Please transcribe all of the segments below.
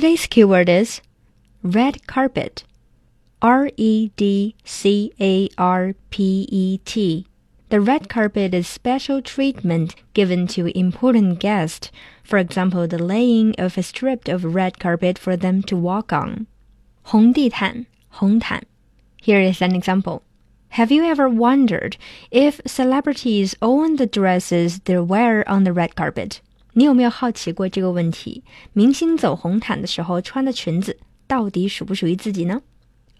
Today's keyword is red carpet. R E D C A R P E T. The red carpet is special treatment given to important guests, for example, the laying of a strip of red carpet for them to walk on. 红地毯,红毯. Here is an example. Have you ever wondered if celebrities own the dresses they wear on the red carpet? 你有没有好奇过这个问题？明星走红毯的时候穿的裙子到底属不属于自己呢？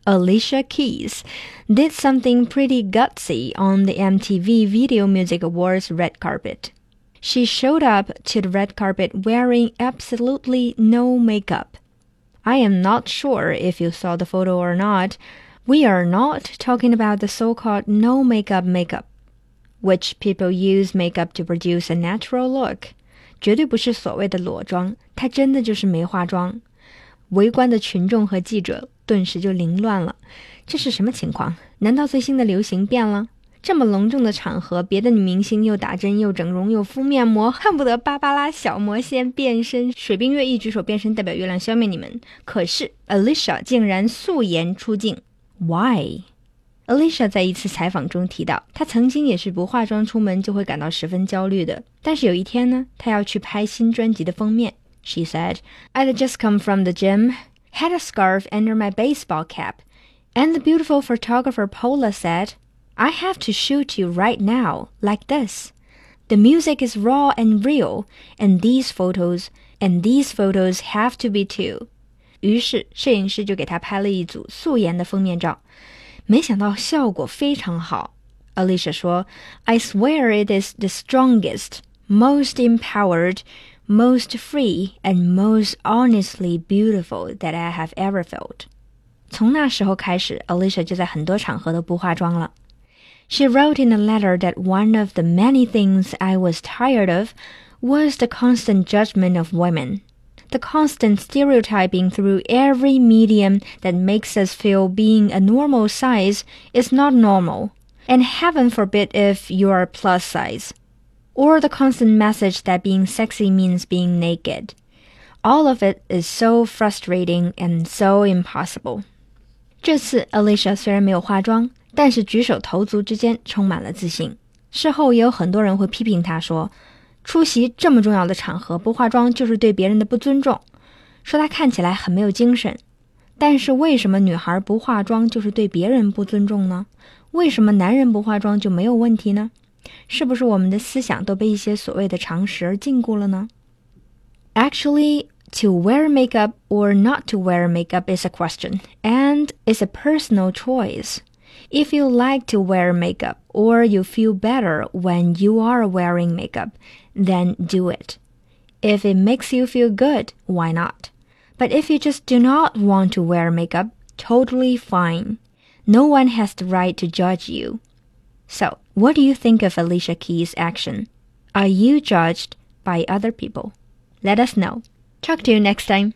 Alicia Keys did something pretty gutsy on the MTV Video Music Awards red carpet. She showed up to the red carpet wearing absolutely no makeup. I am not sure if you saw the photo or not. We are not talking about the so called no makeup makeup, which people use makeup to produce a natural look. 绝对不是所谓的裸妆，它真的就是没化妆。围观的群众和记者顿时就凌乱了，这是什么情况？难道最新的流行变了？这么隆重的场合，别的女明星又打针又整容又敷面膜，恨不得芭芭拉小魔仙变身，水冰月一举手变身代表月亮消灭你们。可是 Alicia 竟然素颜出镜，Why？Alicia 在一次采访中提到，她曾经也是不化妆出门就会感到十分焦虑的。但是有一天呢，她要去拍新专辑的封面。She said, "I'd just come from the gym, had a scarf under my baseball cap, and the beautiful photographer Paola said, 'I have to shoot you right now, like this. The music is raw and real, and these photos, and these photos have to be too." 于是，摄影师就给她拍了一组素颜的封面照。没想到效果非常好。Alicia 说：“I swear it is the strongest, most empowered, most free and most honestly beautiful that I have ever felt. 从那时候开始，Alicia 就在很多场合都不化妆了。She wrote in a letter that one of the many things I was tired of was the constant judgment of women, the constant stereotyping through every medium that makes us feel being a normal size is not normal, and heaven forbid if you're plus size or the constant message that being sexy means being naked. All of it is so frustrating and so impossible. 这次 Alicia 虽然没有化妆，但是举手投足之间充满了自信。事后也有很多人会批评她说， 出席这么重要的场合不化妆就是对别人的不尊重，说她看起来很没有精神。但是为什么女孩不化妆就是对别人不尊重呢？为什么男人不化妆就没有问题呢？是不是我们的思想都被一些所谓的常识而禁锢了呢？Actually, to wear makeup or not to wear makeup is a question, and it's a personal choice. If you like to wear makeup or you feel better when you are wearing makeup, then do it. If it makes you feel good, why not? But if you just do not want to wear makeup, totally fine. No one has the right to judge you. So, what do you think of Alicia Keys' action? Are you judged by other people? Let us know. Talk to you next time.